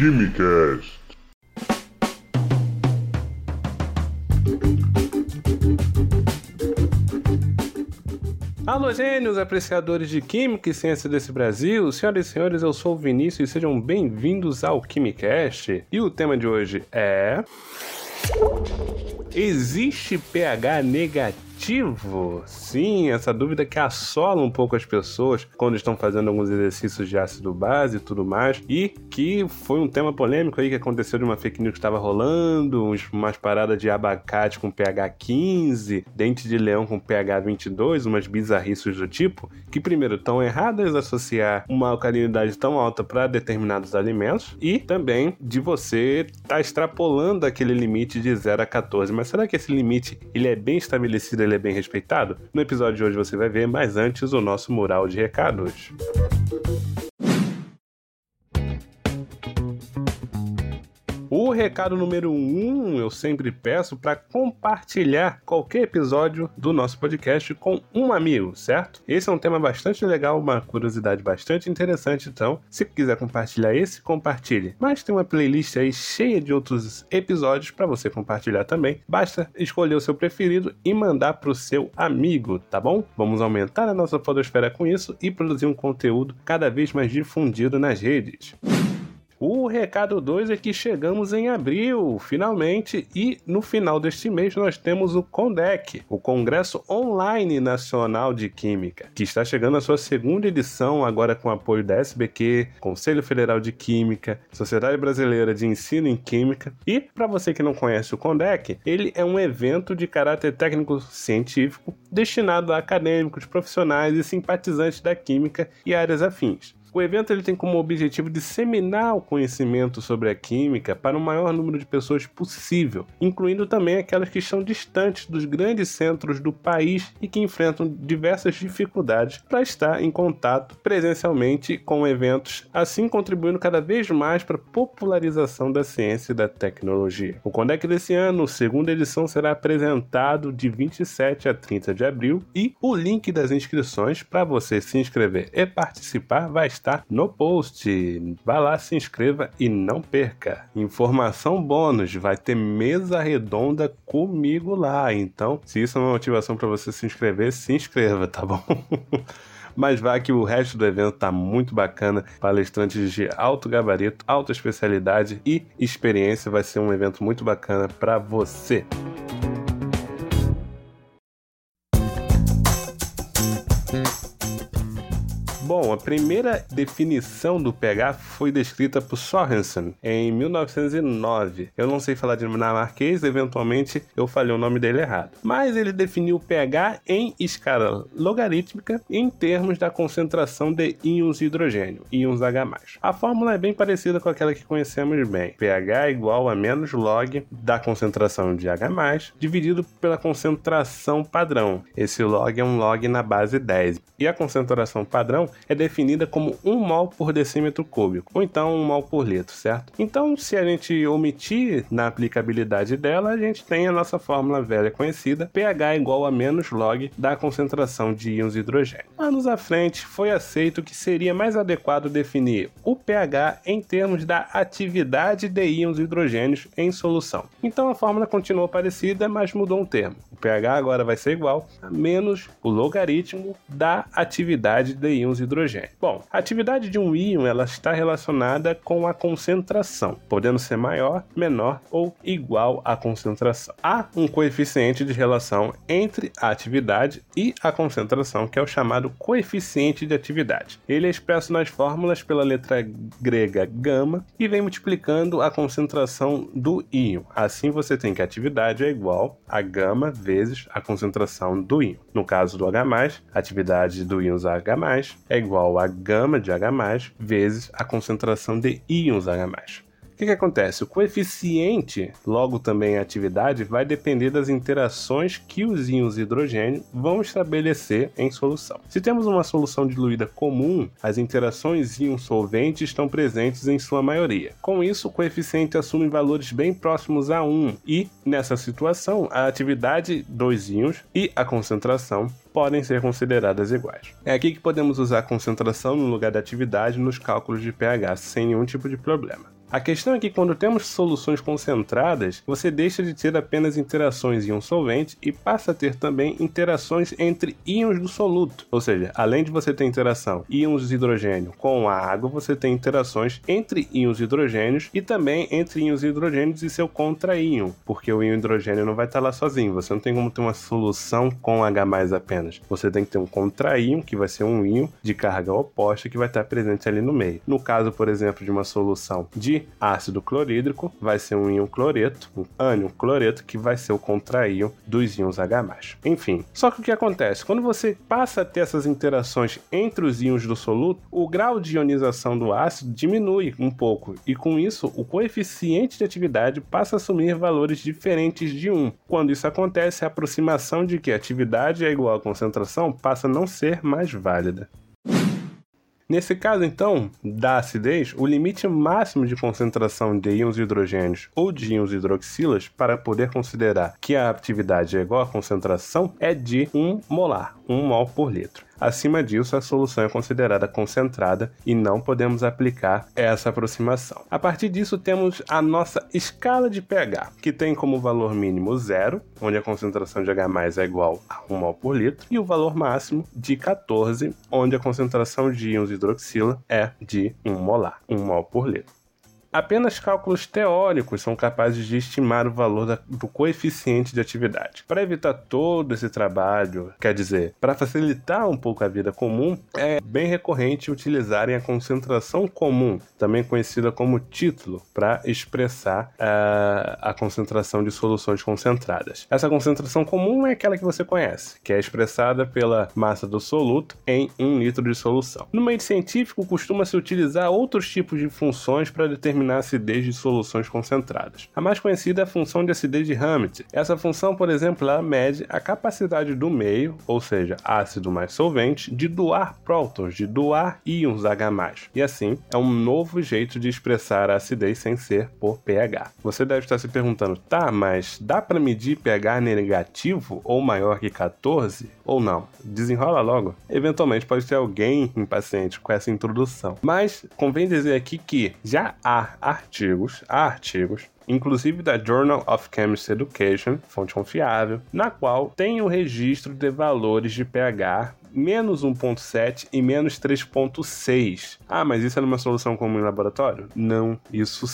Quimicast. Alô, gênios, apreciadores de Química e Ciência desse Brasil. Senhoras e senhores, eu sou o Vinícius e sejam bem-vindos ao Quimicast. E o tema de hoje é... Existe pH negativo? Sim, essa dúvida que assola um pouco as pessoas quando estão fazendo alguns exercícios de ácido base e tudo mais, e que foi um tema polêmico aí que aconteceu de uma fake news que estava rolando, umas paradas de abacate com pH 15, dente de leão com pH 22, umas bizarrices do tipo, que primeiro estão erradas associar uma alcalinidade tão alta para determinados alimentos e também de você estar tá extrapolando aquele limite de 0 a 14. Mas será que esse limite ele é bem estabelecido ele é bem respeitado? No episódio de hoje você vai ver, mas antes o nosso mural de recados. O recado número um eu sempre peço para compartilhar qualquer episódio do nosso podcast com um amigo, certo? Esse é um tema bastante legal, uma curiosidade bastante interessante, então, se quiser compartilhar esse, compartilhe. Mas tem uma playlist aí cheia de outros episódios para você compartilhar também. Basta escolher o seu preferido e mandar para o seu amigo, tá bom? Vamos aumentar a nossa podosfera com isso e produzir um conteúdo cada vez mais difundido nas redes. Recado 2 é que chegamos em abril, finalmente, e no final deste mês nós temos o CONDEC, o Congresso Online Nacional de Química, que está chegando à sua segunda edição, agora com apoio da SBQ, Conselho Federal de Química, Sociedade Brasileira de Ensino em Química. E, para você que não conhece o CONDEC, ele é um evento de caráter técnico-científico destinado a acadêmicos, profissionais e simpatizantes da química e áreas afins. O evento ele tem como objetivo disseminar o conhecimento sobre a química para o maior número de pessoas possível, incluindo também aquelas que estão distantes dos grandes centros do país e que enfrentam diversas dificuldades para estar em contato presencialmente com eventos, assim contribuindo cada vez mais para a popularização da ciência e da tecnologia. O Condec desse ano, segunda edição, será apresentado de 27 a 30 de abril e o link das inscrições para você se inscrever e participar vai está no post. Vá lá, se inscreva e não perca. Informação bônus, vai ter mesa redonda comigo lá. Então, se isso é uma motivação para você se inscrever, se inscreva, tá bom? mas vá que o resto do evento tá muito bacana. Palestrantes de alto gabarito, alta especialidade e experiência. Vai ser um evento muito bacana para você. Bom, a primeira definição do pH foi descrita por Sorensen em 1909. Eu não sei falar dinamarquês, eventualmente eu falei o nome dele errado. Mas ele definiu o pH em escala logarítmica em termos da concentração de íons de hidrogênio, íons H+. A fórmula é bem parecida com aquela que conhecemos bem. pH é igual a menos log da concentração de H+, dividido pela concentração padrão. Esse log é um log na base 10. E a concentração padrão é definida como 1 mol por decímetro cúbico, ou então 1 mol por litro, certo? Então, se a gente omitir na aplicabilidade dela, a gente tem a nossa fórmula velha conhecida, pH igual a menos log da concentração de íons de hidrogênio. Anos à frente, foi aceito que seria mais adequado definir o pH em termos da atividade de íons hidrogênios em solução. Então a fórmula continuou parecida, mas mudou um termo. PH agora vai ser igual a menos o logaritmo da atividade de íons hidrogênio. Bom, a atividade de um íon ela está relacionada com a concentração, podendo ser maior, menor ou igual à concentração. Há um coeficiente de relação entre a atividade e a concentração, que é o chamado coeficiente de atividade. Ele é expresso nas fórmulas pela letra grega gama e vem multiplicando a concentração do íon. Assim você tem que a atividade é igual a gama vezes a concentração do íon. No caso do H+, a atividade do íons H+, é igual a gama de H+, vezes a concentração de íons H+ que, que acontece? O coeficiente, logo também a atividade, vai depender das interações que os íons hidrogênio vão estabelecer em solução. Se temos uma solução diluída comum, as interações íon-solvente estão presentes em sua maioria. Com isso, o coeficiente assume valores bem próximos a 1 e, nessa situação, a atividade dos íons e a concentração podem ser consideradas iguais. É aqui que podemos usar concentração no lugar da atividade nos cálculos de pH sem nenhum tipo de problema. A questão é que quando temos soluções concentradas, você deixa de ter apenas interações íon solvente e passa a ter também interações entre íons do soluto. Ou seja, além de você ter interação íons de hidrogênio com a água, você tem interações entre íons hidrogênios e também entre íons hidrogênios e seu contra-íon, porque o íon hidrogênio não vai estar lá sozinho. Você não tem como ter uma solução com H apenas. Você tem que ter um contra-íon, que vai ser um íon de carga oposta que vai estar presente ali no meio. No caso, por exemplo, de uma solução de ácido clorídrico, vai ser um íon cloreto, um ânion cloreto, que vai ser o contra-íon dos íons H+. Enfim, só que o que acontece? Quando você passa a ter essas interações entre os íons do soluto, o grau de ionização do ácido diminui um pouco, e com isso, o coeficiente de atividade passa a assumir valores diferentes de 1. Quando isso acontece, a aproximação de que a atividade é igual à concentração passa a não ser mais válida. Nesse caso, então, da acidez, o limite máximo de concentração de íons hidrogênios ou de íons hidroxilas para poder considerar que a atividade é igual à concentração é de 1 molar, 1 mol por litro. Acima disso, a solução é considerada concentrada e não podemos aplicar essa aproximação. A partir disso, temos a nossa escala de pH, que tem como valor mínimo zero, onde a concentração de H é igual a 1 mol por litro, e o valor máximo de 14, onde a concentração de íons hidroxila é de 1 molar, 1 mol por litro. Apenas cálculos teóricos são capazes de estimar o valor da, do coeficiente de atividade. Para evitar todo esse trabalho, quer dizer, para facilitar um pouco a vida comum, é bem recorrente utilizarem a concentração comum, também conhecida como título, para expressar uh, a concentração de soluções concentradas. Essa concentração comum é aquela que você conhece, que é expressada pela massa do soluto em um litro de solução. No meio científico, costuma-se utilizar outros tipos de funções para determinar determinar a acidez de soluções concentradas. A mais conhecida é a função de acidez de Hammett. Essa função, por exemplo, ela mede a capacidade do meio, ou seja, ácido mais solvente, de doar prótons, de doar íons H+. E assim, é um novo jeito de expressar a acidez sem ser por pH. Você deve estar se perguntando, tá, mas dá para medir pH negativo ou maior que 14 ou não? Desenrola logo. Eventualmente pode ter alguém impaciente com essa introdução. Mas convém dizer aqui que já há artigos, artigos inclusive da Journal of Chemistry Education, fonte confiável, na qual tem o registro de valores de pH menos 1.7 e menos 3.6. Ah, mas isso é numa solução comum em laboratório? Não, isso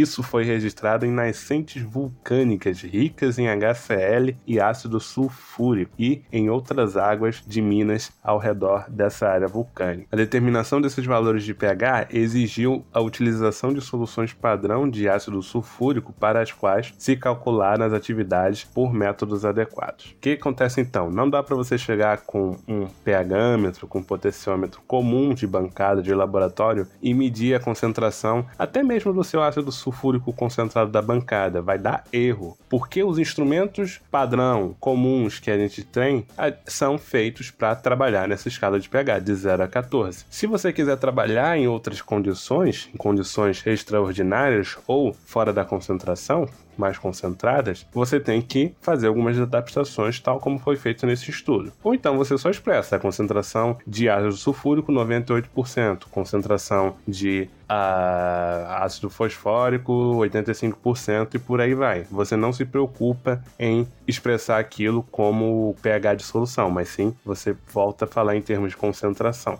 isso foi registrado em nascentes vulcânicas ricas em HCl e ácido sulfúrico e em outras águas de minas ao redor dessa área vulcânica. A determinação desses valores de pH exigiu a utilização de soluções padrão de ácido sulfúrico para as quais se calcularam as atividades por métodos adequados. O que acontece então? Não dá para você chegar com um pHmetro, com um potenciômetro comum de bancada de laboratório e medir a concentração até mesmo do seu ácido sulfúrico sulfúrico concentrado da bancada, vai dar erro, porque os instrumentos padrão comuns que a gente tem são feitos para trabalhar nessa escala de pH de 0 a 14. Se você quiser trabalhar em outras condições, em condições extraordinárias ou fora da concentração, mais concentradas, você tem que fazer algumas adaptações, tal como foi feito nesse estudo. Ou então você só expressa a concentração de ácido sulfúrico 98%, concentração de uh, ácido fosfórico 85% e por aí vai. Você não se preocupa em expressar aquilo como pH de solução, mas sim você volta a falar em termos de concentração.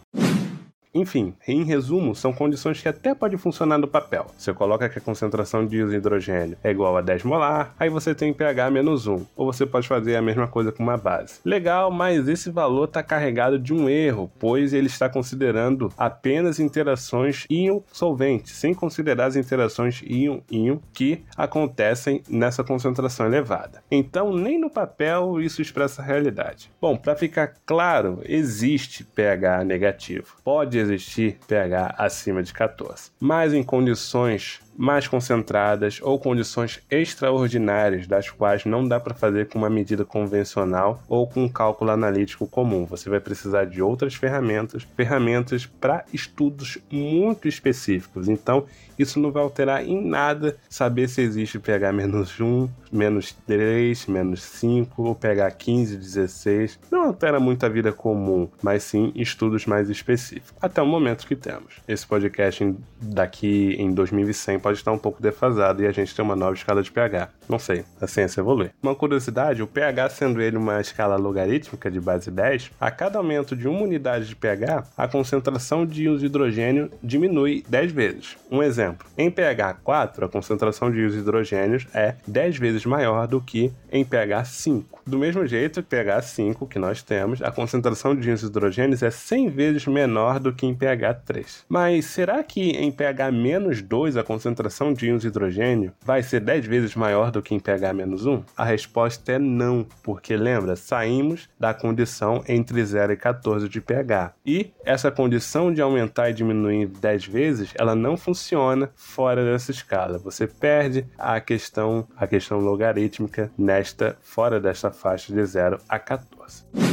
Enfim, em resumo, são condições que até podem funcionar no papel. Você coloca que a concentração de hidrogênio é igual a 10 molar, aí você tem pH menos 1, ou você pode fazer a mesma coisa com uma base. Legal, mas esse valor está carregado de um erro, pois ele está considerando apenas interações íon-solvente, sem considerar as interações íon-íon que acontecem nessa concentração elevada. Então, nem no papel isso expressa a realidade. Bom, para ficar claro, existe pH negativo. Pode existir pH acima de 14. Mas em condições mais concentradas ou condições extraordinárias, das quais não dá para fazer com uma medida convencional ou com um cálculo analítico comum. Você vai precisar de outras ferramentas, ferramentas para estudos muito específicos. Então, isso não vai alterar em nada saber se existe pH menos 1, menos 3, menos 5 ou pH 15, 16. Não altera muito a vida comum, mas sim estudos mais específicos. Até o momento que temos. Esse podcast daqui em 2100 pode estar um pouco defasado e a gente tem uma nova escala de pH. Não sei, a ciência evolui. Uma curiosidade, o pH sendo ele uma escala logarítmica de base 10, a cada aumento de uma unidade de pH, a concentração de íons de hidrogênio diminui 10 vezes. Um exemplo, em pH 4, a concentração de íons de hidrogênios é 10 vezes maior do que em pH 5. Do mesmo jeito pH 5 que nós temos, a concentração de íons de hidrogênios é 100 vezes menor do que em pH 3. Mas será que em pH menos 2 a concentração de íons de hidrogênio vai ser 10 vezes maior do que em pH menos 1? A resposta é não, porque lembra, saímos da condição entre 0 e 14 de pH. E essa condição de aumentar e diminuir 10 vezes, ela não funciona fora dessa escala. Você perde a questão, a questão logarítmica nesta fora desta faixa de 0 a 14.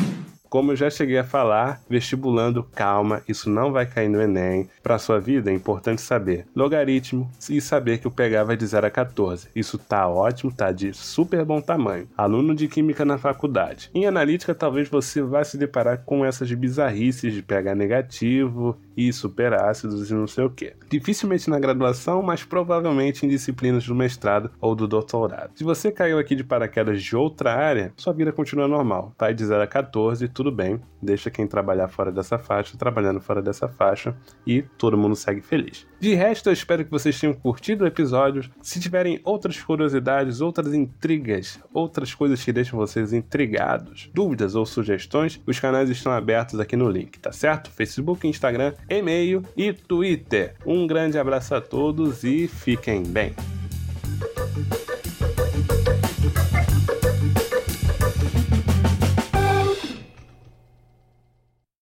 Como eu já cheguei a falar, vestibulando, calma, isso não vai cair no Enem. Para sua vida é importante saber logaritmo e saber que o pH vai de 0 a 14. Isso tá ótimo, tá de super bom tamanho. Aluno de química na faculdade. Em analítica, talvez você vá se deparar com essas bizarrices de pH negativo e superácidos e não sei o que. Dificilmente na graduação, mas provavelmente em disciplinas do mestrado ou do doutorado. Se você caiu aqui de paraquedas de outra área, sua vida continua normal. Vai de 0 a 14, tudo bem. Deixa quem trabalhar fora dessa faixa, trabalhando fora dessa faixa e todo mundo segue feliz. De resto, eu espero que vocês tenham curtido o episódio. Se tiverem outras curiosidades, outras intrigas, outras coisas que deixam vocês intrigados, dúvidas ou sugestões, os canais estão abertos aqui no link, tá certo? Facebook, Instagram, e-mail e Twitter. Um grande abraço a todos e fiquem bem.